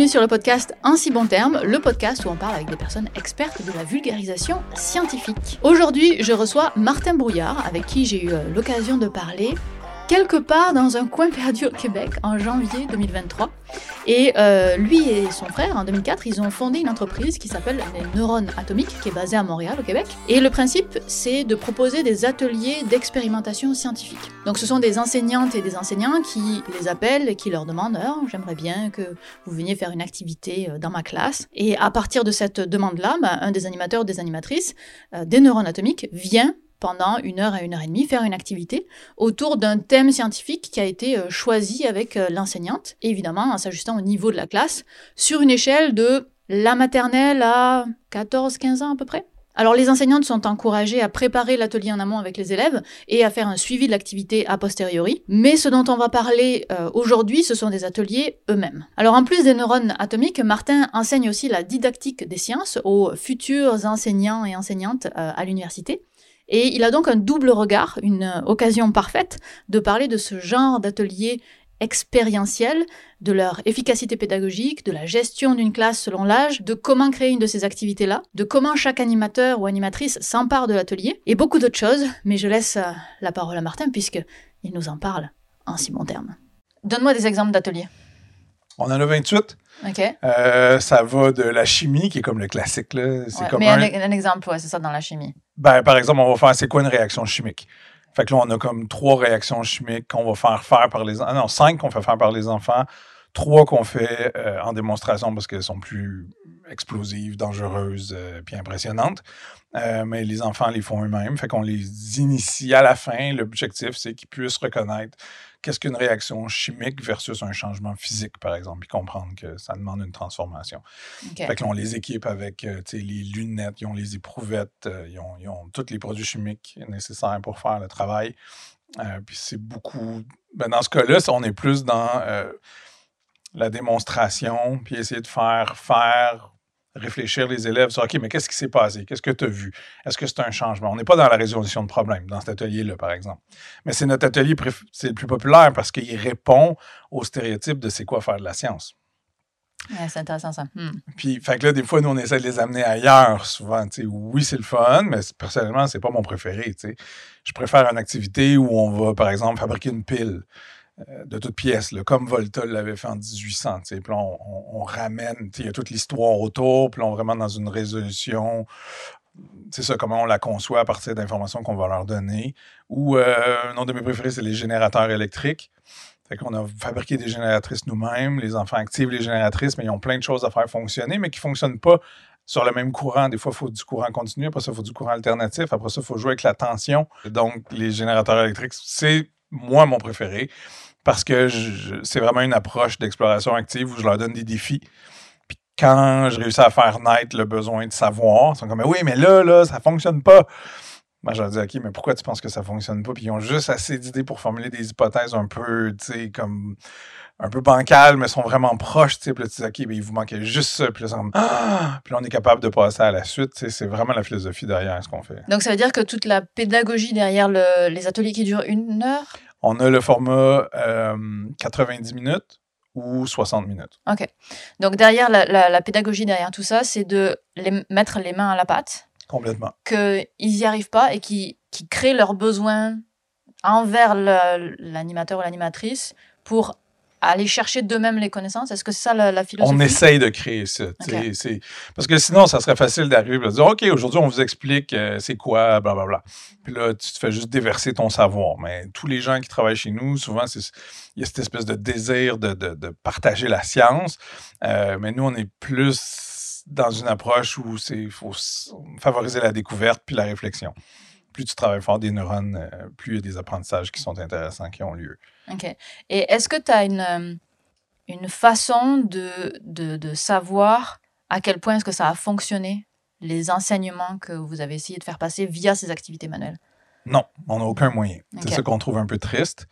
bienvenue sur le podcast En si bon terme, le podcast où on parle avec des personnes expertes de la vulgarisation scientifique. Aujourd'hui, je reçois Martin Brouillard, avec qui j'ai eu euh, l'occasion de parler quelque part dans un coin perdu au Québec en janvier 2023. Et euh, lui et son frère, en 2004, ils ont fondé une entreprise qui s'appelle les Neurones Atomiques, qui est basée à Montréal, au Québec. Et le principe, c'est de proposer des ateliers d'expérimentation scientifique. Donc ce sont des enseignantes et des enseignants qui les appellent et qui leur demandent oh, J'aimerais bien que vous veniez faire une activité euh, dans ma classe. Et à partir de cette demande-là, bah, un des animateurs ou des animatrices euh, des Neurones Atomiques vient pendant une heure à une heure et demie, faire une activité autour d'un thème scientifique qui a été euh, choisi avec euh, l'enseignante, évidemment en s'ajustant au niveau de la classe, sur une échelle de la maternelle à 14-15 ans à peu près. Alors les enseignantes sont encouragées à préparer l'atelier en amont avec les élèves et à faire un suivi de l'activité a posteriori, mais ce dont on va parler euh, aujourd'hui, ce sont des ateliers eux-mêmes. Alors en plus des neurones atomiques, Martin enseigne aussi la didactique des sciences aux futurs enseignants et enseignantes à l'université. Et il a donc un double regard, une occasion parfaite de parler de ce genre d'atelier expérientiel, de leur efficacité pédagogique, de la gestion d'une classe selon l'âge, de comment créer une de ces activités-là, de comment chaque animateur ou animatrice s'empare de l'atelier, et beaucoup d'autres choses, mais je laisse euh, la parole à Martin puisqu'il nous en parle en si bon terme. Donne-moi des exemples d'ateliers. On en a 28. OK. Euh, ça va de la chimie, qui est comme le classique. Là. C'est comme mais un, un exemple, ouais, c'est ça, dans la chimie. Ben, par exemple, on va faire c'est quoi une réaction chimique? Fait que là, on a comme trois réactions chimiques qu'on va faire faire par les enfants. Non, cinq qu'on fait faire par les enfants, trois qu'on fait euh, en démonstration parce qu'elles sont plus explosives, dangereuses, euh, puis impressionnantes. Euh, mais les enfants les font eux-mêmes. Fait qu'on les initie à la fin. L'objectif, c'est qu'ils puissent reconnaître qu'est-ce qu'une réaction chimique versus un changement physique, par exemple, puis comprendre que ça demande une transformation. Fait que on les équipe avec euh, les lunettes, ils ont les éprouvettes, euh, ils, ont, ils, ont, tous les produits chimiques nécessaires pour faire le travail. puis c'est beaucoup. Ben, dans ce cas-là, on est plus dans la démonstration, puis essayer de faire faire réfléchir les élèves sur OK, mais qu'est-ce qui s'est passé? Qu'est-ce que tu as vu? Est-ce que c'est un changement? On n'est pas dans la résolution de problèmes dans cet atelier-là, par exemple. Mais c'est notre atelier c'est le plus populaire parce qu'il répond aux stéréotypes de c'est quoi faire de la science. c'est intéressant ça. Hmm. Puis, fait que là, des fois, nous, on essaie de les amener ailleurs souvent. Oui, c'est le fun, mais personnellement, c'est pas mon préféré. Je préfère une activité où on va, par exemple, fabriquer une pile. Euh, de toutes pièces, comme Volta l'avait fait en 1800. Puis on, on, ramène, il y a toute l'histoire autour, puis on vraiment dans une résolution. C'est ça, comment on la conçoit à partir d'informations qu'on va leur donner. Ou euh, un autre de mes préférés, c'est les générateurs électriques. Fait qu'on a fabriqué des génératrices nous-mêmes. Les enfants activent les génératrices, mais ils ont plein de choses à faire fonctionner, mais qui ne fonctionnent pas sur le même courant. Des fois, il faut du courant continu, après ça, il faut du courant alternatif, après ça, il faut jouer avec la tension. Donc, les générateurs électriques, c'est moi mon préféré parce que c'est vraiment une approche d'exploration active où je leur donne des défis. Puis quand je réussis à faire naître le besoin de savoir, ils sont comme, oui, mais là, là, ça fonctionne pas. Moi, je leur dis, OK, mais pourquoi tu penses que ça fonctionne pas? Puis ils ont juste assez d'idées pour formuler des hypothèses un peu, tu sais, comme un peu bancales, mais sont vraiment proches, tu sais. Puis là, tu dis, OK, mais il vous manquait juste ça. Puis là, ah! puis là, on est capable de passer à la suite. C'est vraiment la philosophie derrière ce qu'on fait. Donc, ça veut dire que toute la pédagogie derrière les ateliers qui durent une heure? On a le format 90 euh, minutes ou 60 minutes. OK. Donc, derrière la, pédagogie, derrière tout ça, c'est de les mettre les mains à la pâte. Complètement. Qu'ils n'y arrivent pas et qu'ils créent leurs besoins envers l'animateur ou l'animatrice pour aller chercher d'eux-mêmes les connaissances? Est-ce que c'est ça la, philosophie? On essaye de créer ça. Parce que sinon, ça serait facile d'arriver et de dire OK, aujourd'hui, on vous explique euh, c'est quoi, blablabla. Puis là, tu te fais juste déverser ton savoir. Mais tous les gens qui travaillent chez nous, souvent, il y a cette espèce de désir de, partager la science. Euh, mais nous, on est plus dans une approche où il faut favoriser la découverte puis la réflexion plus tu travailles fort des neurones, euh, plus il y a des apprentissages qui sont intéressants, qui ont lieu. OK. Et est-ce que tu as une, euh, une façon de, de, savoir à quel point est-ce que ça a fonctionné, les enseignements que vous avez essayé de faire passer via ces activités manuelles? Non, on n'a aucun moyen. C'est ça qu'on trouve un peu triste.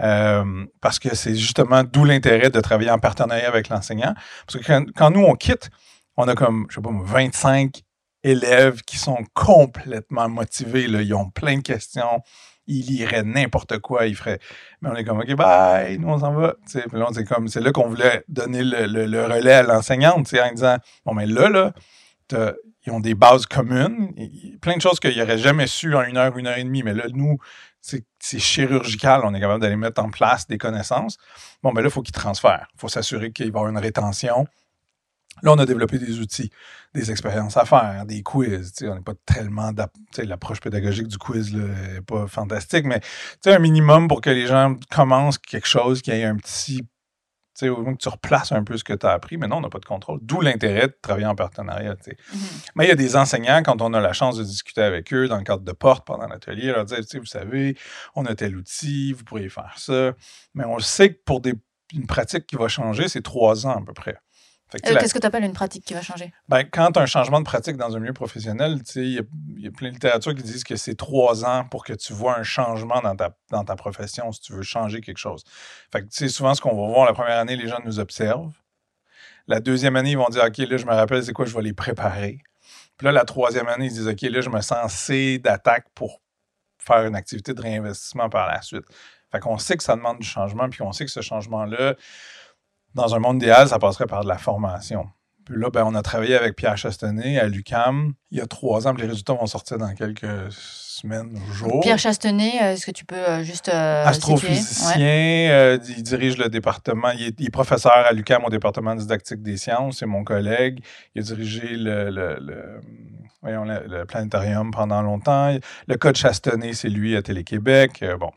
Euh, parce que c'est justement d'où l'intérêt de travailler en partenariat avec l'enseignant. Parce que quand, quand, nous, on quitte, on a comme, je sais pas, 25 élèves qui sont complètement motivés. Ils ont plein de questions. Ils liraient n'importe quoi. Ils feraient. Mais on est comme, OK, bye, nous, on s'en va. Puis là, c'est comme, c'est là qu'on voulait donner le, relais à l'enseignante, en disant, bon, mais là, là, ils ont des bases communes, plein de choses qu'ils n'auraient jamais su en une heure, une heure et demie. Mais là, nous, c'est chirurgical, on est capable d'aller mettre en place des connaissances. Bon, mais là, il faut qu'ils transfèrent. Il faut s'assurer qu'il va y avoir une rétention. Là, on a développé des outils, des expériences à faire, des quiz. on n'est pas tellement. L'approche pédagogique du quiz n'est pas fantastique, mais un minimum pour que les gens commencent quelque chose, qu'il y ait un petit. Au moins que tu replaces un peu ce que tu as appris, mais non, on n'a pas de contrôle. D'où l'intérêt de travailler en partenariat. Mm-hmm. Mais il y a des enseignants, quand on a la chance de discuter avec eux dans le cadre de porte pendant l'atelier, leur dire vous savez, on a tel outil, vous pourriez faire ça. Mais on sait que pour des, une pratique qui va changer, c'est trois ans à peu près. Euh, qu'est-ce que tu appelles une pratique qui va changer? Ben, quand tu as un changement de pratique dans un milieu professionnel, il y, a plein de littérature qui disent que c'est trois ans pour que tu vois un changement dans ta, dans ta profession si tu veux changer quelque chose. Fait que, souvent, ce qu'on va voir la première année, les gens nous observent. La deuxième année, ils vont dire OK, là, je me rappelle, c'est quoi, je vais les préparer. Puis là, la troisième année, ils disent OK, là, je me sens assez d'attaque pour faire une activité de réinvestissement par la suite. Fait qu'on sait que ça demande du changement, puis on sait que ce changement-là, dans un monde idéal, ça passerait par de la formation. Puis là, ben, on a travaillé avec Pierre Chastenay à l'UCAM il y a trois ans. Puis les résultats vont sortir dans quelques semaines ou jours. Pierre Chastenay, euh, est-ce que tu peux euh, juste. Euh, Astrophysicien, il dirige le département. Il est, professeur à l'UCAM au département didactique des sciences. C'est mon collègue. Il a dirigé le, le, planétarium pendant longtemps. Le code Chastenay, c'est lui à Télé-Québec. bon.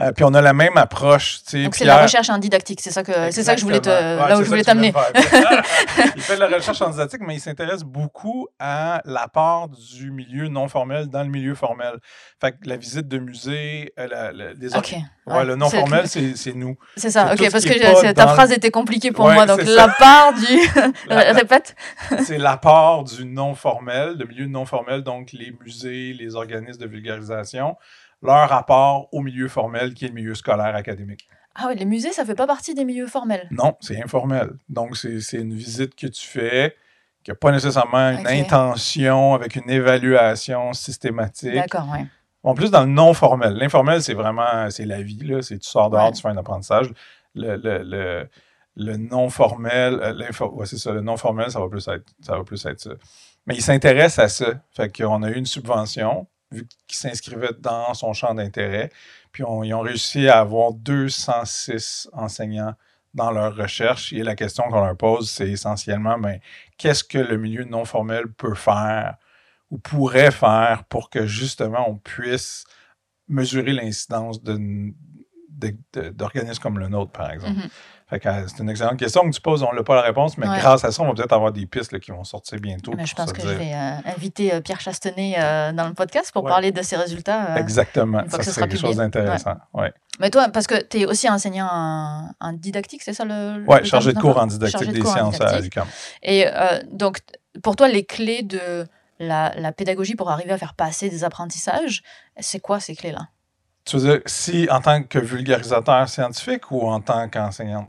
Euh, puis on a la même approche. Donc c'est la recherche en didactique, c'est ça que c'est ça que je voulais te, là où je voulais t'amener. il fait de la recherche en didactique, mais il s'intéresse beaucoup à l'apport du milieu non formel dans le milieu formel. Fait que la visite de musée, euh, les okay. ouais, le non formel, c'est nous. C'est ça, ok, parce que ta phrase était compliquée pour moi. Donc l'apport du. Répète. c'est l'apport du non formel, le milieu non formel, donc les musées, les organismes de vulgarisation leur rapport au milieu formel qui est le milieu scolaire académique. Ah oui, les musées, ça fait pas partie des milieux formels? Non, c'est informel. Donc, c'est une visite que tu fais qui n'a pas nécessairement une intention avec une évaluation systématique. D'accord, oui. En plus, dans le non formel. L'informel, c'est vraiment, c'est la vie, là. C'est tu sors dehors, tu fais un apprentissage. Le, le, le, non formel, euh, c'est ça, le non formel, ça va plus être, ça va plus être ça. Mais il s'intéresse à ça. Fait qu'on a eu une subvention vu qu'ils s'inscrivaient dans son champ d'intérêt. Puis ils ont réussi à avoir 206 enseignants dans leur recherche. Et la question qu'on leur pose, c'est essentiellement ben, qu'est-ce que le milieu non formel peut faire ou pourrait faire pour que justement on puisse mesurer l'incidence d'organismes comme le nôtre, par exemple. Mm-hmm c'est une excellente question que tu poses. On n'a pas la réponse, mais grâce à ça, on va peut-être avoir des pistes qui vont sortir bientôt. je pense que je vais euh, inviter euh, Pierre Chastenay euh, dans le podcast pour parler de ses résultats. Exactement. Ça, c'est quelque chose d'intéressant. Mais toi, parce que tu es aussi enseignant en, didactique, c'est ça le. Oui, chargé de cours en didactique des sciences à l'UQAM. Et donc, pour toi, les clés de la, la pédagogie pour arriver à faire passer des apprentissages, c'est quoi ces clés-là? Tu veux dire, si en tant que vulgarisateur scientifique ou en tant qu'enseignante?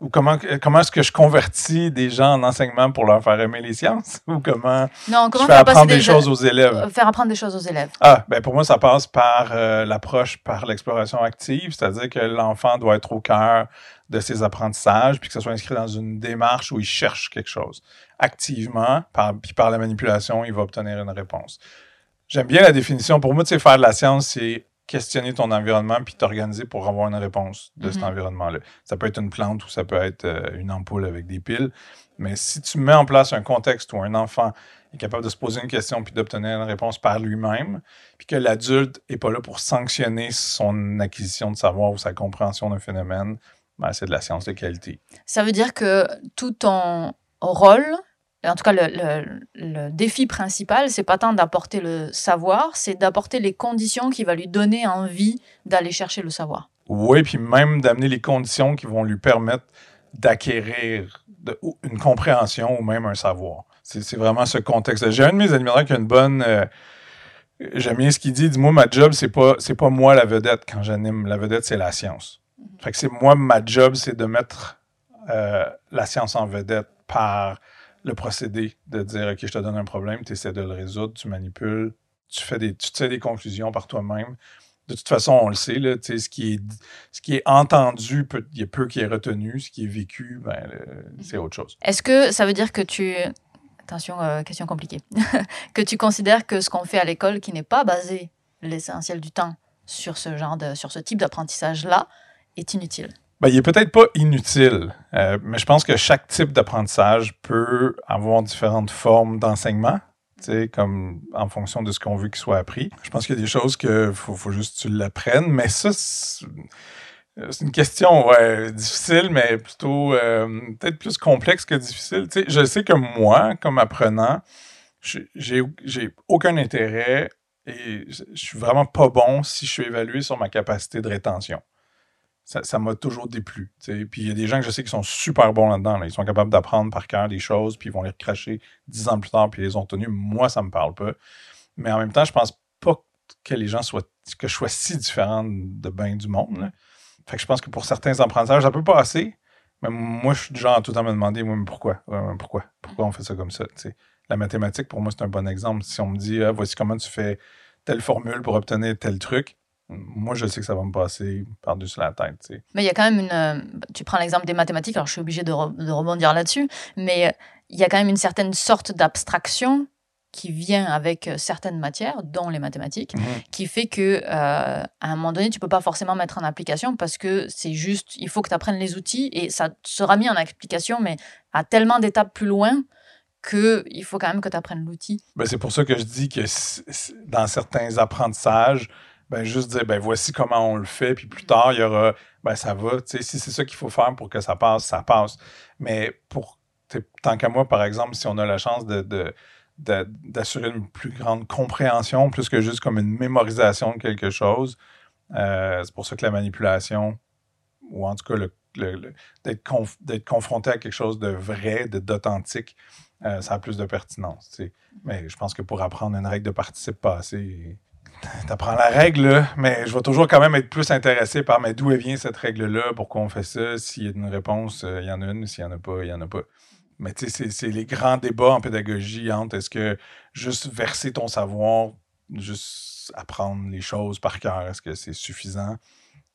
Ou comment, comment est-ce que je convertis des gens en enseignement pour leur faire aimer les sciences? Ou comment, non, comment je fais apprendre des, choses aux élèves? Euh, faire apprendre des choses aux élèves. Ah, ben pour moi, ça passe par euh, l'approche par l'exploration active, c'est-à-dire que l'enfant doit être au cœur de ses apprentissages, puis que ça soit inscrit dans une démarche où il cherche quelque chose. Activement, par, puis par la manipulation, il va obtenir une réponse. J'aime bien la définition. Pour moi, tu sais, faire de la science, c'est questionner ton environnement puis t'organiser pour avoir une réponse de cet mhm. environnement-là. Ça peut être une plante ou ça peut être euh, une ampoule avec des piles. Mais si tu mets en place un contexte où un enfant est capable de se poser une question puis d'obtenir une réponse par lui-même, puis que l'adulte n'est pas là pour sanctionner son acquisition de savoir ou sa compréhension d'un phénomène, ben, c'est de la science de qualité. Ça veut dire que tout ton rôle en tout cas, le, défi principal, c'est pas tant d'apporter le savoir, c'est d'apporter les conditions qui vont lui donner envie d'aller chercher le savoir. Oui, puis même d'amener les conditions qui vont lui permettre d'acquérir une compréhension ou même un savoir. C'est vraiment ce contexte. J'ai un de mes animateurs qui a une bonne. Euh, j'aime bien ce qu'il dit. Dis-moi, ma job, c'est pas, c'est pas moi la vedette quand j'anime. La vedette, c'est la science. Mm-hmm. Fait que c'est moi, ma job, c'est de mettre euh, la science en vedette par le procédé de dire, OK, je te donne un problème, tu essaies de le résoudre, tu manipules, tu fais des, tu fais des conclusions par toi-même. De toute façon, on le sait, là, ce, qui est, ce qui est entendu, il y a peu qui est retenu. Ce qui est vécu, ben, c'est autre chose. Est-ce que ça veut dire que tu... Attention, euh, question compliquée. que tu considères que ce qu'on fait à l'école, qui n'est pas basé l'essentiel du temps sur ce genre de, sur ce type d'apprentissage-là, est inutile? Ben, il est peut-être pas inutile, euh, mais je pense que chaque type d'apprentissage peut avoir différentes formes d'enseignement comme en fonction de ce qu'on veut qu'il soit appris. Je pense qu'il y a des choses que faut, juste que tu l'apprennes, mais ça, c'est une question difficile, mais plutôt euh, peut-être plus complexe que difficile. je sais que moi, comme apprenant, j'ai aucun intérêt et je suis vraiment pas bon si je suis évalué sur ma capacité de rétention ça m'a toujours déplu. Puis il y a des gens que je sais qui sont super bons là-dedans. Ils sont capables d'apprendre par cœur des choses, puis ils vont les recracher dix ans plus tard, puis ils les ont tenus. Moi, ça me parle pas. Mais en même temps, je pense pas que les gens soient que je sois si différent de bien du monde. Fait que je pense que pour certains apprentissages, ça peut passer. Mais moi, je suis du genre à tout le temps me demander mais pourquoi? pourquoi? Pourquoi on fait ça comme ça? La mathématique, pour moi, c'est un bon exemple. Si on me dit ah, voici comment tu fais telle formule pour obtenir tel truc, moi, je sais que ça va me passer par-dessus la tête. Mais il y a quand même une. Euh, tu prends l'exemple des mathématiques, alors je suis obligé de, rebondir là-dessus, mais euh, il y a quand même une certaine sorte d'abstraction qui vient avec euh, certaines matières, dont les mathématiques, mhm. qui fait que à un moment donné, tu peux pas forcément mettre en application parce que c'est juste, il faut que tu apprennes les outils et ça sera mis en application, mais à tellement d'étapes plus loin qu'il faut quand même que tu apprennes l'outil. Ben, c'est pour ça que je dis que dans certains apprentissages, ben juste dire ben voici comment on le fait puis plus tard il y aura ben ça va. Si c'est ça qu'il faut faire pour que ça passe ça passe. Mais pour tant qu'à moi par exemple si on a la chance de, d'assurer une plus grande compréhension plus que juste comme une mémorisation de quelque chose euh, c'est pour ça que la manipulation ou en tout cas le, d'être, confronté à quelque chose de vrai de d'authentique euh, ça a plus de pertinence mais je pense que pour apprendre une règle de participe passé T'apprends la règle, mais je vais toujours quand même être plus intéressé par mais d'où vient cette règle-là, pourquoi on fait ça, s'il y a une réponse, euh, il y en a une, s'il n'y en a pas, il n'y en a pas. Mais tu sais, c'est les grands débats en pédagogie entre est-ce que juste verser ton savoir, juste apprendre les choses par cœur, est-ce que c'est suffisant?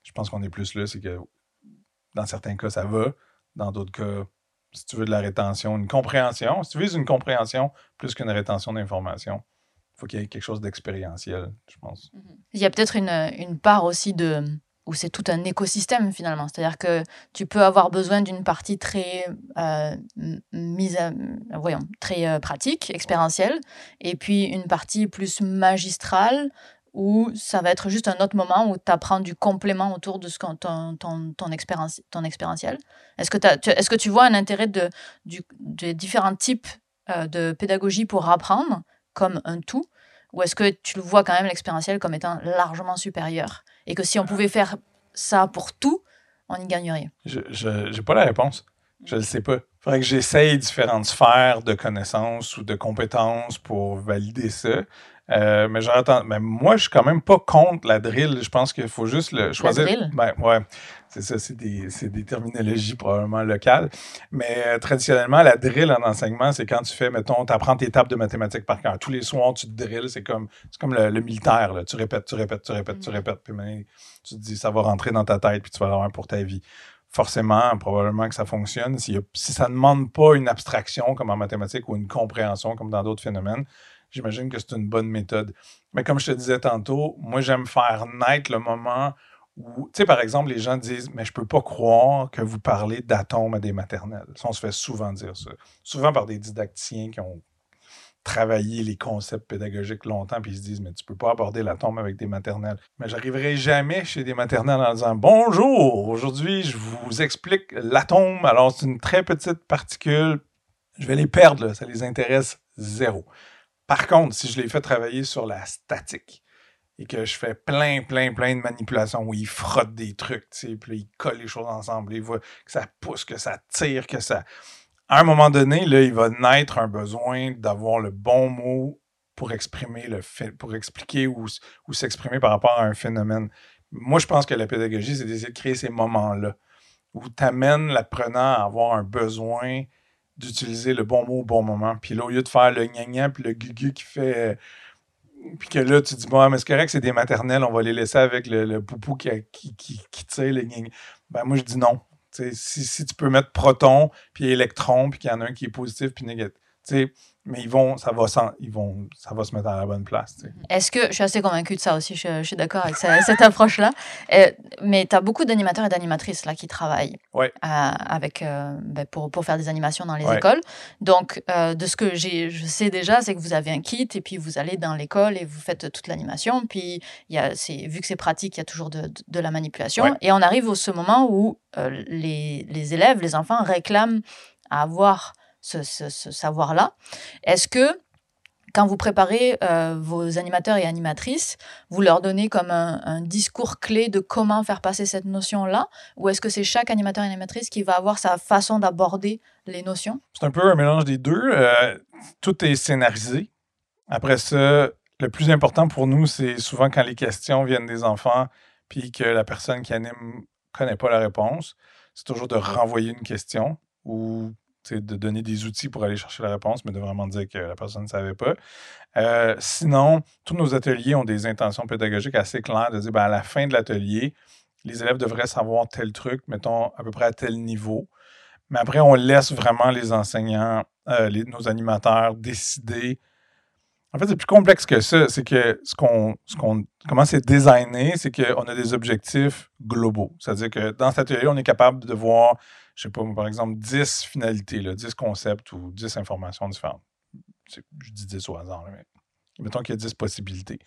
Je pense qu'on est plus là, c'est que dans certains cas, ça va. Dans d'autres cas, si tu veux de la rétention, une compréhension, si tu vises une compréhension plus qu'une rétention d'information, faut qu'il y ait quelque chose d'expérientiel, je pense. Mhm. Il y a peut-être une, une, part aussi de où c'est tout un écosystème finalement. C'est-à-dire que tu peux avoir besoin d'une partie très euh, mise à, voyons, très euh, pratique, expérientielle, et puis une partie plus magistrale où ça va être juste un autre moment où tu apprends du complément autour de ce ton, ton, ton, expérience, ton expérientiel. Est-ce que, est que tu vois un intérêt de, du, de différents types euh, de pédagogie pour apprendre comme un tout Ou est-ce que tu le vois quand même l'expérientiel comme étant largement supérieur Et que si on pouvait faire ça pour tout, on y gagnerait? Je n'ai pas la réponse. Je ne sais pas. Il faudrait que j'essaye différentes sphères de connaissances ou de compétences pour valider ça. Euh, mais j'entends. Mais moi, je suis quand même pas contre la drill. Je pense qu'il faut juste le choisir. La drill? Ben, ouais. C'est ça, c'est des, des, terminologies probablement locales. Mais euh, traditionnellement, la drill en enseignement, c'est quand tu fais, mettons, tu apprends tes tables de mathématiques par cœur. Tous les soirs, tu te drills. C'est comme, comme le, militaire. Là. Tu répètes, tu répètes, tu répètes, tu mm. répètes. Puis tu te dis, ça va rentrer dans ta tête, puis tu vas l'avoir pour ta vie forcément, probablement que ça fonctionne. Si, si ça ne demande pas une abstraction comme en mathématiques ou une compréhension comme dans d'autres phénomènes, j'imagine que c'est une bonne méthode. Mais comme je te disais tantôt, moi, j'aime faire naître le moment par exemple, les gens disent, mais je peux pas croire que vous parlez d'atomes à des maternelles. On se fait souvent dire ça. Souvent par des didacticiens qui ont travaillé les concepts pédagogiques longtemps, puis ils se disent, mais tu peux pas aborder l'atome avec des maternelles. Mais j'arriverai jamais chez des maternelles en disant, bonjour, aujourd'hui, je vous explique l'atome. Alors, c'est une très petite particule. Je vais les perdre, ça les intéresse zéro. Par contre, si je les fais travailler sur la statique et que je fais plein, plein, plein de manipulations où ils frottent des trucs, puis ils collent les choses ensemble, ils voient que ça pousse, que ça tire, que ça. À un moment donné, là, il va naître un besoin d'avoir le bon mot pour exprimer le fait, pour expliquer ou, s'exprimer par rapport à un phénomène. Moi, je pense que la pédagogie, c'est d'essayer de créer ces moments-là où tu amènes l'apprenant à avoir un besoin d'utiliser le bon mot au bon moment. Puis là, au lieu de faire le gna puis le gugu qui fait. Puis que là, tu dis, bon, mais c'est correct, c'est des maternelles, on va les laisser avec le, le poupou qui, qui, qui, tire le gna Ben, moi, je dis non. si, si tu peux mettre proton, puis électron, puis qu'il y en a un qui est positif, puis négatif mais ils vont, ça va, ils vont, ça va se mettre à la bonne place. Est-ce que, je suis assez convaincue de ça aussi, je, suis d'accord avec cette approche-là, euh, mais tu as beaucoup d'animateurs et d'animatrices là qui travaillent ouais. Euh, avec, euh, ben, pour, pour, faire des animations dans les écoles. Donc, de ce que je sais déjà, c'est que vous avez un kit et puis vous allez dans l'école et vous faites toute l'animation. Puis, y a, vu que c'est pratique, il y a toujours de, de, la manipulation. Et on arrive au ce moment où les, les élèves, les enfants réclament à avoir ce, savoir-là. Est-ce que quand vous préparez euh, vos animateurs et animatrices, vous leur donnez comme un, discours clé de comment faire passer cette notion-là? Ou est-ce que c'est chaque animateur et animatrice qui va avoir sa façon d'aborder les notions? C'est un peu un mélange des deux. Euh, tout est scénarisé. Après ça, le plus important pour nous, c'est souvent quand les questions viennent des enfants puis que la personne qui anime connaît pas la réponse, c'est toujours de renvoyer une question ou de donner des outils pour aller chercher la réponse, mais de vraiment dire que la personne ne savait pas. Euh, sinon, tous nos ateliers ont des intentions pédagogiques assez claires de dire ben, à la fin de l'atelier, les élèves devraient savoir tel truc, mettons à peu près à tel niveau. Mais après, on laisse vraiment les enseignants, euh, nos animateurs décider. En fait, c'est plus complexe que ça. C'est que ce qu'on, ce qu'on, comment c'est designé, c'est qu'on a des objectifs globaux. C'est-à-dire que dans cet atelier, on est capable de voir je sais pas, par exemple, 10 finalités, là, 10 concepts ou 10 informations différentes. Je dis 10 au hasard, mais mettons qu'il y a 10 possibilités.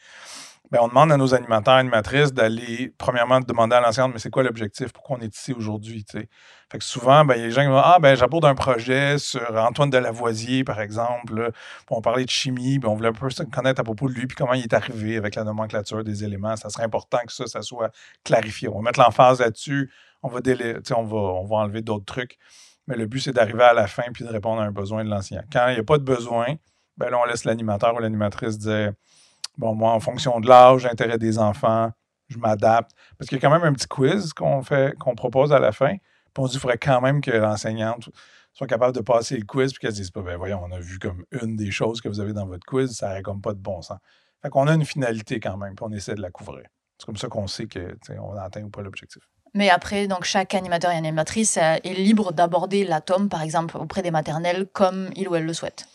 Bien, on demande à nos animateurs, animatrices d'aller, premièrement, demander à l'enseignante, mais c'est quoi l'objectif? Pourquoi on est ici aujourd'hui? Fait que souvent, ben, il y a des gens qui vont Ah, ben, j'aborde un projet sur Antoine de Lavoisier, par exemple. on parlait de chimie, ben, on voulait un peu connaître à propos de lui, puis comment il est arrivé avec la nomenclature des éléments. Ça serait important que ça, ça soit clarifié. On va mettre l'emphase là-dessus on va, on on enlever d'autres trucs. Mais le but, c'est d'arriver à la fin puis de répondre à un besoin de l'enseignant. Quand il n'y a pas de besoin, ben là, on laisse l'animateur ou l'animatrice dire Bon, moi, en fonction de l'âge, l'intérêt des enfants, je m'adapte. Parce qu'il y a quand même un petit quiz qu'on fait, qu'on propose à la fin. Puis on se dit qu'il faudrait quand même que l'enseignante soit capable de passer le quiz puis qu'elle se dise pas, ben voyons, on a vu comme une des choses que vous avez dans votre quiz, ça n'aurait comme pas de bon sens. Fait qu'on a une finalité quand même, puis on essaie de la couvrir. C'est comme ça qu'on sait qu'on a atteint ou pas l'objectif. Mais après, donc chaque animateur et animatrice euh, est libre d'aborder l'atome, par exemple, auprès des maternelles, comme il ou elle le souhaite.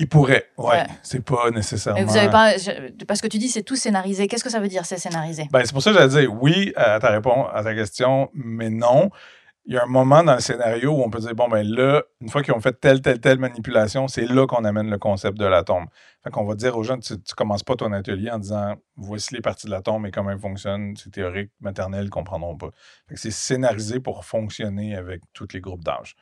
Il pourrait, ouais. C'est pas nécessairement. Vous avez pas, parce que tu dis c'est tout scénarisé. Qu'est-ce que ça veut dire, c'est scénarisé? Ben, c'est pour ça que j'allais dire oui à ta réponse à ta question, mais non il y a un moment dans le scénario où on peut dire, bon, ben là, une fois qu'ils ont fait telle, telle, telle manipulation, c'est là qu'on amène le concept de l'atome. Fait qu'on va dire aux gens, tu, ne commences pas ton atelier en disant, voici les parties de l'atome et comment elles fonctionnent, c'est théorique, maternelle, ils comprendront pas. Fait que c'est scénarisé pour fonctionner avec tous les groupes d'âge.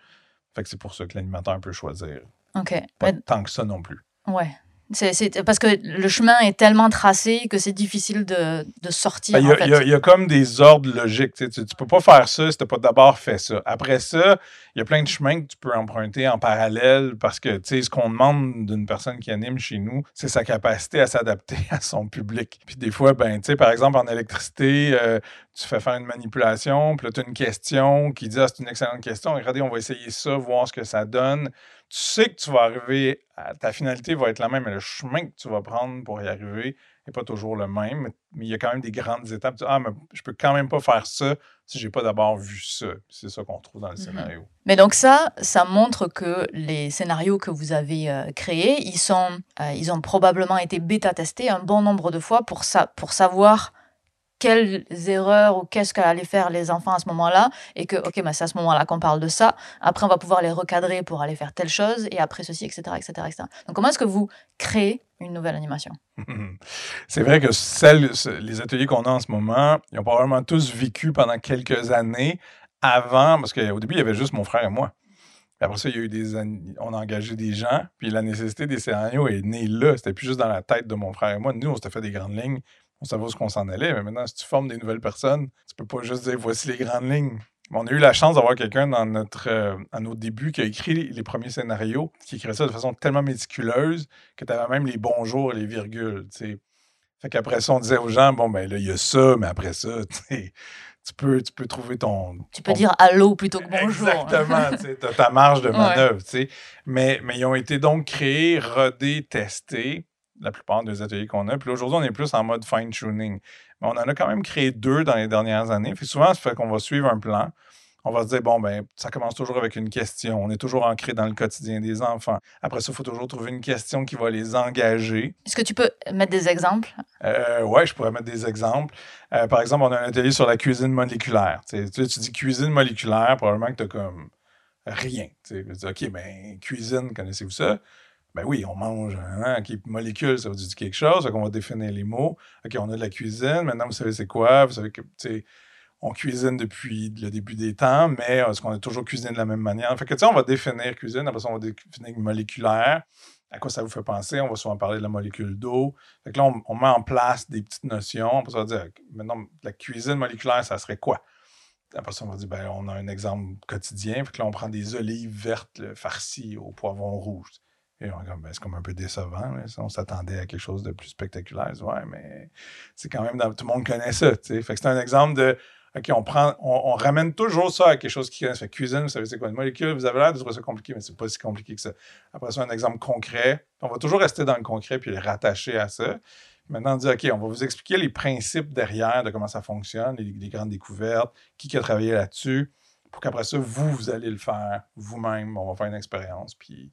Fait que c'est pour ça que l'animateur peut choisir. OK. Pas tant que ça non plus. Ouais. C'est parce que le chemin est tellement tracé que c'est difficile de, de sortir. Ben, il y, a comme des ordres logiques. Tu ne peux pas faire ça si tu n'as pas d'abord fait ça. Après ça, il y a plein de chemins que tu peux emprunter en parallèle parce que ce qu'on demande d'une personne qui anime chez nous, c'est sa capacité à s'adapter à son public. Puis des fois, ben, par exemple, en électricité, euh, tu fais faire une manipulation, puis là, tu as une question qui dit ah, c'est une excellente question. Regardez, on va essayer ça, voir ce que ça donne tu sais que tu vas arriver, à, ta finalité va être la même, mais le chemin que tu vas prendre pour y arriver n'est pas toujours le même. Mais il y a quand même des grandes étapes. ah, mais je peux quand même pas faire ça si j'ai pas d'abord vu ça. C'est ça qu'on trouve dans le mmh scénario. Mais donc ça, ça montre que les scénarios que vous avez euh, créés, ils, sont, euh, ils ont probablement été bêta-testés un bon nombre de fois pour, ça, pour savoir quelles erreurs ou qu'est-ce qu'allaient faire les enfants à ce moment-là, et que, ok, bah, c'est à ce moment-là qu'on parle de ça. Après, on va pouvoir les recadrer pour aller faire telle chose, et après ceci, etc., etc., etc. Donc, comment est-ce que vous créez une nouvelle animation? C'est vrai que les ateliers qu'on a en ce moment, ils ont probablement tous vécu pendant quelques années avant, parce qu'au début, il y avait juste mon frère et moi. après ça, il y a eu des on a engagé des gens, puis la nécessité des scénarios est née là. C'était plus juste dans la tête de mon frère et moi. Nous, on s'était fait des grandes lignes, on savait où qu'on s'en allait. Mais maintenant, si tu formes des nouvelles personnes, tu peux pas juste dire voici les grandes lignes. On a eu la chance d'avoir quelqu'un dans notre, euh, à nos débuts qui a écrit les premiers scénarios, qui écrit ça de façon tellement méticuleuse que tu avais même les bonjours et les virgules. Fait qu'après ça, on disait aux gens, bon, ben là, il y a ça, mais après ça, tu peux, tu peux trouver ton. Tu peux ton- dire allô plutôt que bonjour. Exactement, tu as ta marge de manœuvre. Mais, mais ils ont été donc créés, rodés, testés, la plupart des ateliers qu'on a. Puis là, aujourd'hui, on est plus en mode fine-tuning. Mais on en a quand même créé deux dans les dernières années. Puis souvent, ça fait qu'on va suivre un plan. On va se dire, bon, ben, ça commence toujours avec une question. On est toujours ancré dans le quotidien des enfants. Après ça, il faut toujours trouver une question qui va les engager. Est-ce que tu peux mettre des exemples? Euh, ouais, je pourrais mettre des exemples. Euh, par exemple, on a un atelier sur la cuisine moléculaire. Tu, sais, tu, tu dis cuisine moléculaire, probablement que tu as comme rien. Tu sais, OK, ben, cuisine, connaissez-vous ça? Ben oui, on mange, hein, OK, molécule, ça veut dire quelque chose, donc on va définir les mots. OK, on a de la cuisine, maintenant vous savez c'est quoi, vous savez que, on cuisine depuis le début des temps, mais est-ce qu'on a toujours cuisiné de la même manière? Fait on va définir cuisine, après on va définir moléculaire. À quoi ça vous fait penser? On va souvent parler de la molécule d'eau. Fait que là, on, met en place des petites notions. Après on va dire, maintenant, la cuisine moléculaire, ça serait quoi? Après ça, on va dire, ben, on a un exemple quotidien. Fait là, on prend des olives vertes farcies au poivron rouge. Et on ben, c'est comme un peu décevant. là. On s'attendait à quelque chose de plus spectaculaire. Ouais, mais c'est quand même, dans- tout le monde connaît ça. c'est un exemple de, OK, on prend, on, ramène toujours ça à quelque chose qui connaissent. Fait cuisine, vous savez c'est quoi une molécule? Vous avez l'air de trouver ça compliqué, mais c'est pas si compliqué que ça. Après ça, un exemple concret. On va toujours rester dans le concret puis le rattacher à ça. Maintenant, on dit, OK, on va vous expliquer les principes derrière de comment ça fonctionne, les, les grandes découvertes, qui qui a travaillé là-dessus, pour qu'après ça, vous, vous allez le faire vous-même. On va faire une expérience, puis,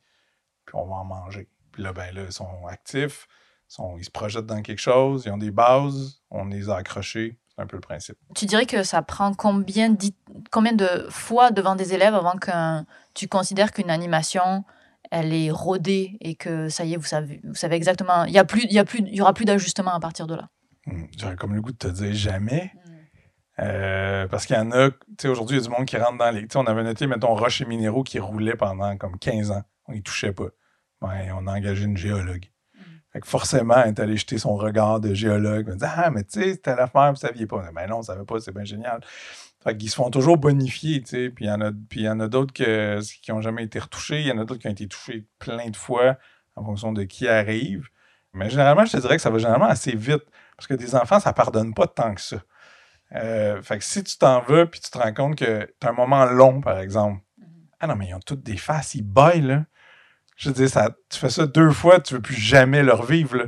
puis on va en manger. Puis là, ben là, ils sont actifs, ils, sont- ils se projettent dans quelque chose, ils ont des bases, on les a accrochés. C'est un peu le principe. Tu dirais que ça prend combien, de fois devant des élèves avant que tu considères qu'une animation elle est rodée et que ça y est, vous savez, vous savez exactement. Il y a plus, il y a plus, il y aura plus d'ajustement à partir de là? Hmm, J'aurais comme le goût de te dire jamais. Euh, parce qu'il y en a, tu sais, aujourd'hui, il y a du monde qui rentre dans les. Tu sais, on avait noté, mettons, Roche et Minéraux qui roulait pendant comme 15 ans. On y touchait pas. Ben, on a engagé une géologue. Fait que forcément, elle est allée jeter son regard de géologue. Elle me dit Ah, mais tu sais, c'était l'affaire, vous saviez pas. Ben non, on savait pas, c'est bien génial. Fait qu'ils se font toujours bonifier, tu sais. Puis il y en a, puis il y en a d'autres que- qui n'ont jamais été retouchés. Il y en a d'autres qui ont été touchés plein de fois en fonction de qui arrive. Mais généralement, je te dirais que ça va généralement assez vite. Parce que des enfants, ça pardonne pas tant que ça. Euh, fait que si tu t'en vas puis tu te rends compte que tu as un moment long, par exemple, ah non, mais ils ont toutes des faces, ils baillent, là. Je veux dire, ça, tu fais ça deux fois, tu veux plus jamais le revivre, là.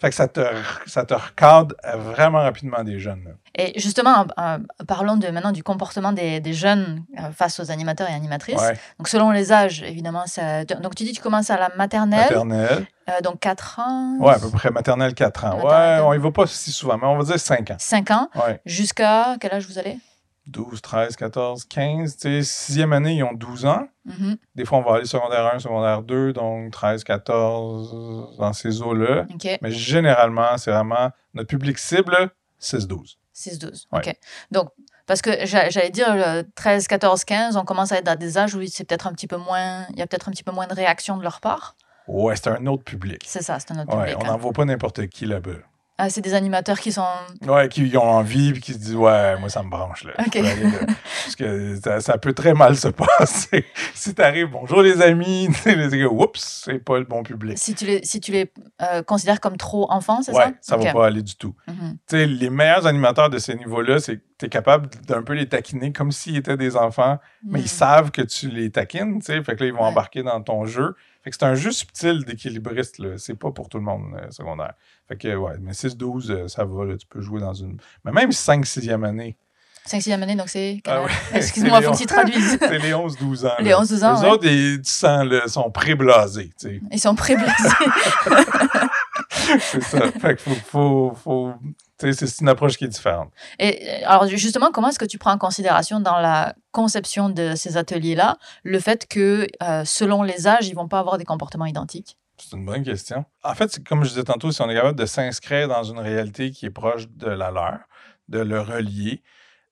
Fait que ça te, ça te recadre euh, vraiment rapidement des jeunes. là. Et justement, euh, parlons de, maintenant du comportement des, des jeunes euh, face aux animateurs et animatrices. Ouais, Donc, selon les âges, évidemment. Ça, donc, tu dis que tu commences à la maternelle, maternelle. euh, donc 4 ans, Ouais, à peu près maternelle 4 ans. Ouais, Maternelle. on y va pas si souvent, mais on va dire 5 ans. 5 ans, Ouais. jusqu'à quel âge vous allez? 12, 13, 14, 15. Tu sais, sixième année, ils ont 12 ans. Mhm, Des fois, on va aller secondaire 1, secondaire 2, donc 13, 14, dans ces eaux-là. Ok, Mais généralement, c'est vraiment notre public cible, 6-12. 6-12. Ouais. Ok. Donc, parce que j'a- j'allais dire le 13, 14, 15, on commence à être dans des âges où c'est peut-être un petit peu moins, il y a peut-être un petit peu moins de réaction de leur part. Ouais, c'est un autre public. C'est ça, c'est un autre Ouais, public. on hein. n'envoie pas n'importe qui là-bas. Ah, c'est des animateurs qui sont. Ouais, qui ont envie puis qui se disent Ouais, moi, ça me branche. Là. Je Ok. peux aller là. Parce que ça, ça peut très mal se passer. si t'arrives, bonjour les amis, tu sais, les gars, oups, c'est pas le bon public. Si tu les, si tu les euh, considères comme trop enfants, c'est Ouais, ça? ça va pas aller du tout. Mhm. Tu sais, les meilleurs animateurs de ces niveaux-là, c'est que tu es capable d'un peu les taquiner comme s'ils étaient des enfants, mais ils savent que tu les taquines, tu sais. Fait que là, ils vont Ouais. embarquer dans ton jeu. Fait que c'est un jeu subtil d'équilibriste, là. C'est pas pour tout le monde euh, secondaire. Fait que, ouais, mais 6-12, euh, ça va, là. Tu peux jouer dans une. Mais même 5-6e année. 5 6 année, donc c'est. Ah ouais, Excuse-moi, faut que tu traduises. C'est les 11-12 ans. Les là. 11-12 ans, Les ouais. autres, ils, tu sens, là, sont pré-blasés, tu sais. Ils sont pré-blasés. c'est ça. Fait que faut. faut, c'est une approche qui est différente. Et euh, alors justement, comment est-ce que tu prends en considération dans la conception de ces ateliers-là le fait que euh, selon les âges, ils vont pas avoir des comportements identiques? C'est une bonne question. En fait, comme je disais tantôt, si on est capable de s'inscrire dans une réalité qui est proche de la leur, de le relier,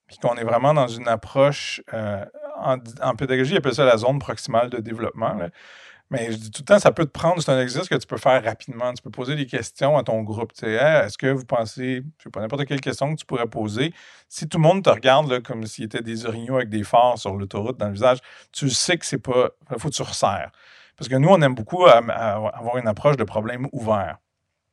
puis qu'on est vraiment dans une approche euh, en, en pédagogie, ils appellent ça la zone proximale de développement. là. Mais je dis tout le temps, ça peut te prendre, c'est un exercice que tu peux faire rapidement. Tu peux poser des questions à ton groupe. Tu sais, Hey, est-ce que vous pensez, je sais pas, n'importe quelle question que tu pourrais poser, si tout le monde te regarde là, comme s'il était des orignaux avec des phares sur l'autoroute dans le visage, tu sais que c'est pas. Il faut que tu resserres. Parce que nous, on aime beaucoup avoir une approche de problème ouvert.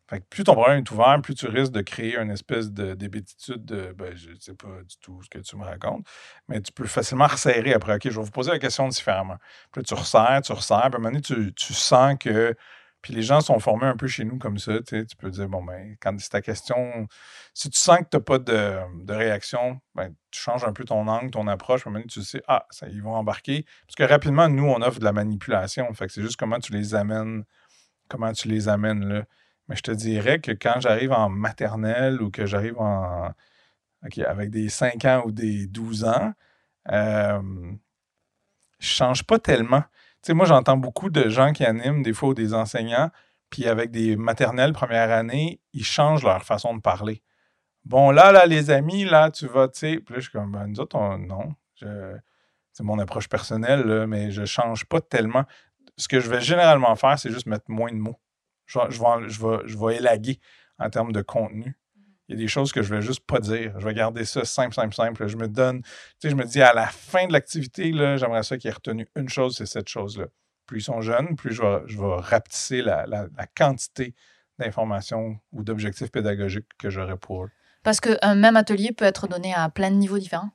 Fait que plus ton problème est ouvert, plus tu risques de créer une espèce de d'hébétitude de ben, je ne sais pas du tout ce que tu me racontes, mais tu peux facilement resserrer après. OK, je vais vous poser la question différemment. Puis là, tu resserres, tu resserres, puis à un moment donné, tu, tu sens que. Puis les gens sont formés un peu chez nous comme ça. Tu, sais, tu peux dire, bon, ben, quand c'est ta question, si tu sens que tu n'as pas de, de, réaction, ben, tu changes un peu ton angle, ton approche. À un moment donné, tu sais, ah, ça, ils vont embarquer. Parce que rapidement, nous, on offre de la manipulation. Fait que c'est juste comment tu les amènes, comment tu les amènes là. Mais je te dirais que quand j'arrive en maternelle ou que j'arrive en avec des 5 ans ou des 12 ans, euh, je change pas tellement. Tu sais, moi, j'entends beaucoup de gens qui animent des fois des enseignants, puis avec des maternelles première année, ils changent leur façon de parler. Bon, là, là, les amis, là, tu vas, tu sais. Puis là, je suis comme, ben, nous autres, non. C'est mon approche personnelle, mais je change pas tellement. Ce que je vais généralement faire, c'est juste mettre moins de mots je, vais, je, vais, je vais élaguer en termes de contenu. Il y a des choses que je vais juste pas dire. Je vais garder ça simple, simple, simple. Je me donne, tu sais, je me dis à la fin de l'activité, j'aimerais ça qu'il ait retenu une chose, c'est cette chose-là. Plus ils sont jeunes, plus je vais, je vais rapetisser la, la, quantité d'informations ou d'objectifs pédagogiques que j'aurais pour eux. Parce qu'un même atelier peut être donné à plein de niveaux différents.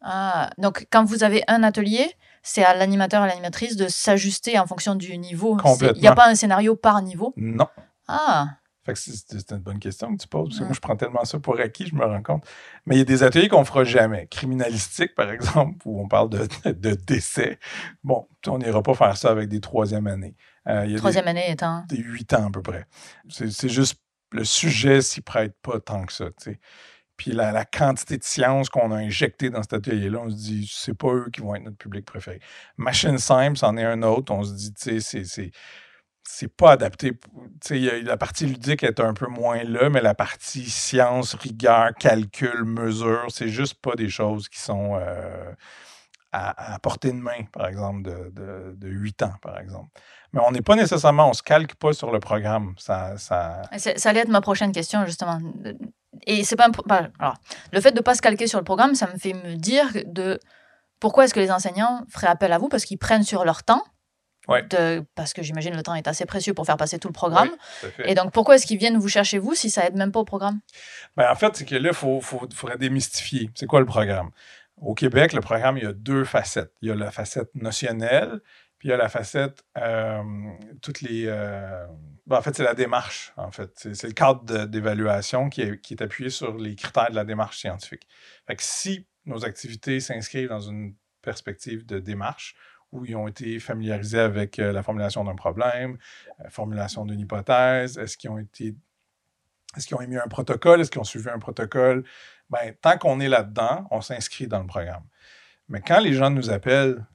Ah, donc quand vous avez un atelier, c'est à l'animateur et l'animatrice de s'ajuster en fonction du niveau. Il n'y a pas un scénario par niveau? Non. Ah. c'est une bonne question que tu poses, parce que moi, je prends tellement ça pour acquis, je me rends compte. Mais il y a des ateliers qu'on ne fera jamais. Criminalistique, par exemple, où on parle de, de décès. Bon, on n'ira pas faire ça avec des troisième années. Euh, troisième année étant? Des huit ans à peu près. C'est juste le sujet s'y prête pas tant que ça. Tu sais. Puis la, quantité de science qu'on a injectée dans cet atelier-là, on se dit, c'est pas eux qui vont être notre public préféré. Machine Simple, c'en est un autre. On se dit, tu sais, c'est c'est pas adapté. La partie ludique est un peu moins là, mais la partie science, rigueur, calcul, mesure, c'est juste pas des choses qui sont euh, à, portée de main, par exemple, de, de, de, 8 ans, par exemple. Mais on n'est pas nécessairement, on se calque pas sur le programme. Ça, ça... ça allait être ma prochaine question, justement et c'est pas alors, le fait de ne pas se calquer sur le programme, ça me fait me dire de pourquoi est-ce que les enseignants feraient appel à vous parce qu'ils prennent sur leur temps. De, parce que j'imagine le temps est assez précieux pour faire passer tout le programme. et donc, pourquoi est-ce qu'ils viennent vous chercher vous si ça aide même pas au programme? Ben, en fait, c'est que là, il faut, faut, faudrait démystifier. C'est quoi le programme? Au Québec, le programme, il y a deux facettes. Il y a la facette notionnelle, puis il y a la facette, euh, toutes les, euh, ben, en fait, c'est la démarche, en fait. C'est le cadre d'évaluation qui est, appuyé sur les critères de la démarche scientifique. Si nos activités s'inscrivent dans une perspective de démarche, où ils ont été familiarisés avec euh, la formulation d'un problème, la euh, formulation d'une hypothèse, est-ce qu'ils ont est-ce qu'ils ont émis un protocole, est-ce qu'ils ont suivi un protocole? Ben, tant qu'on est là-dedans, on s'inscrit dans le programme. Mais quand les gens nous appellent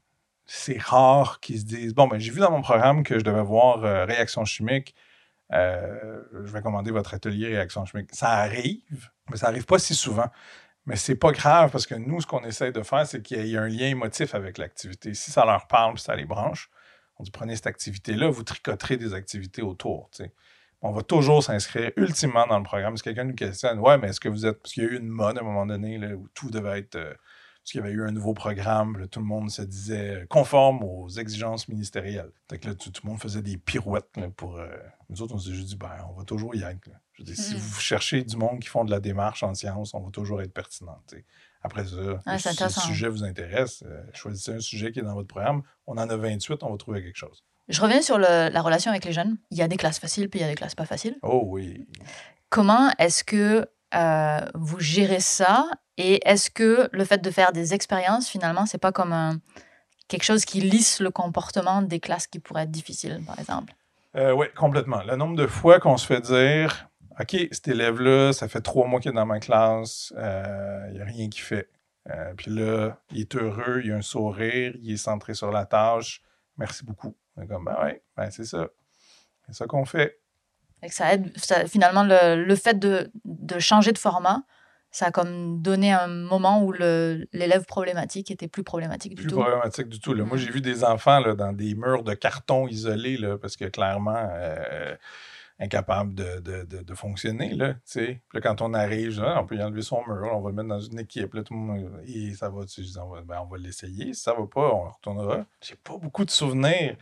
c'est rare qu'ils se disent Bon, ben, j'ai vu dans mon programme que je devais voir euh, réaction chimique. Euh, je vais commander votre atelier réaction chimique. Ça arrive, mais ça n'arrive pas si souvent. Mais c'est pas grave parce que nous, ce qu'on essaie de faire, c'est qu'il y ait un lien émotif avec l'activité. Si ça leur parle, ça les branche, on dit prenez cette activité-là, vous tricoterez des activités autour. On va toujours s'inscrire ultimement dans le programme. Si quelqu'un nous questionne, ouais, mais est-ce que vous êtes. Parce qu'il y a eu une mode à un moment donné où tout devait être. Euh, parce qu'il y avait eu un nouveau programme, tout le monde se disait conforme aux exigences ministérielles. Fait que là, tout, le monde faisait des pirouettes pour. Euh, nous autres, on s'est juste dit, ben, on va toujours y. Je dis, si mm. vous cherchez du monde qui font de la démarche en sciences, on va toujours être pertinent. Après ça, si le sujet vous intéresse, euh, choisissez un sujet qui est dans votre programme. On en a 28, on va trouver quelque chose. Je reviens sur la relation avec les jeunes. Il y a des classes faciles, puis il y a des classes pas faciles. Oh oui. Comment est-ce que vous gérez ça et est-ce que le fait de faire des expériences, finalement, c'est pas comme quelque chose qui lisse le comportement des classes qui pourraient être difficiles, par exemple? Euh, oui, complètement. Le nombre de fois qu'on se fait dire OK, cet élève-là, ça fait trois mois qu'il est dans ma classe, il euh, n'y a rien qui fait. Euh, puis là, il est heureux, il a un sourire, il est centré sur la tâche. Merci beaucoup. Comme, ben ouais, ben c'est ça. C'est ça qu'on fait. Ça aide, finalement, le, le fait de, de, changer de format, ça a comme donné un moment où l'élève problématique était plus problématique du tout. Plus problématique du tout. Moi, j'ai vu des enfants là, dans des murs de carton isolés, là, parce que clairement, euh, incapable de, de, de, fonctionner. Là. Puis quand on arrive, on peut y enlever son mur, on va le mettre dans une équipe. Là, tout le monde, et ça va, tu on va, ben, va l'essayer. Si ça va pas, on retournera. J'ai pas beaucoup de souvenirs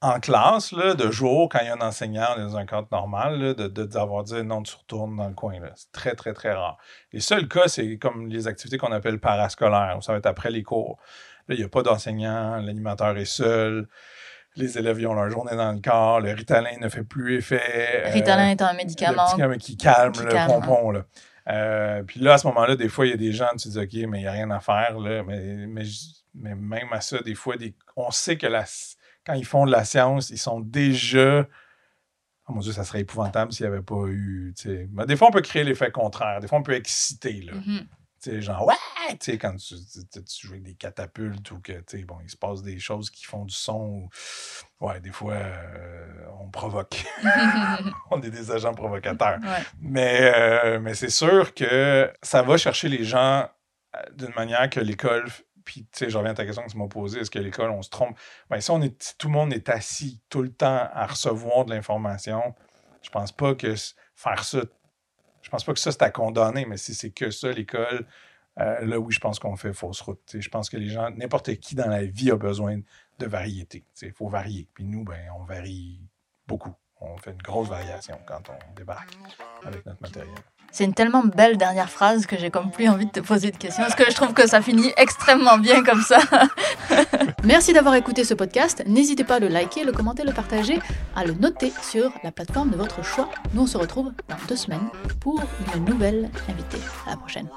en classe, là, de jour, quand il y a un enseignant dans un cadre normal, là, de, d'avoir dit non, tu retournes dans le coin. C'est très, très, très rare. Les seuls cas, c'est comme les activités qu'on appelle parascolaires, où ça va être après les cours. Là, il n'y a pas d'enseignant, l'animateur est seul les élèves ils ont leur journée dans le corps, le Ritalin ne fait plus effet. Ritalin est un médicament. Le médicament qui calme qui le calme, pompon. Là. Euh, puis là, à ce moment-là, des fois, il y a des gens, tu te dis, OK, mais il n'y a rien à faire. Là, mais, mais, mais même à ça, des fois, des, on sait que la, quand ils font de la science, ils sont déjà. Oh mon Dieu, ça serait épouvantable s'il n'y avait pas eu. Mais des fois, on peut créer l'effet contraire. Des fois, on peut exciter. Là. Mhm. Tu sais, genre, ouais! Tu sais, quand tu, tu, joues avec des catapultes ou que, tu sais, bon, il se passe des choses qui font du son. Ou, ouais, des fois, euh, on provoque. on est des agents provocateurs. Ouais. Mais, euh, mais c'est sûr que ça va chercher les gens euh, d'une manière que l'école. Puis, tu sais, je reviens à ta question que tu m'as posée, est-ce que l'école, on se trompe? Ben, si, on est, si tout le monde est assis tout le temps à recevoir de l'information, je pense pas que faire ça, je pense pas que ça, c'est à condamner, mais si c'est que ça, l'école, euh, là, oui, je pense qu'on fait fausse route. Je pense que les gens, n'importe qui dans la vie a besoin de variété. Il faut varier. Puis nous, ben, on varie beaucoup. On fait une grosse variation quand on débarque avec notre matériel. C'est une tellement belle dernière phrase que j'ai comme plus envie de te poser de questions parce que je trouve que ça finit extrêmement bien comme ça. Merci d'avoir écouté ce podcast. N'hésitez pas à le liker, le commenter, le partager, à le noter sur la plateforme de votre choix. Nous, on se retrouve dans deux semaines pour une nouvelle invitée. À la prochaine.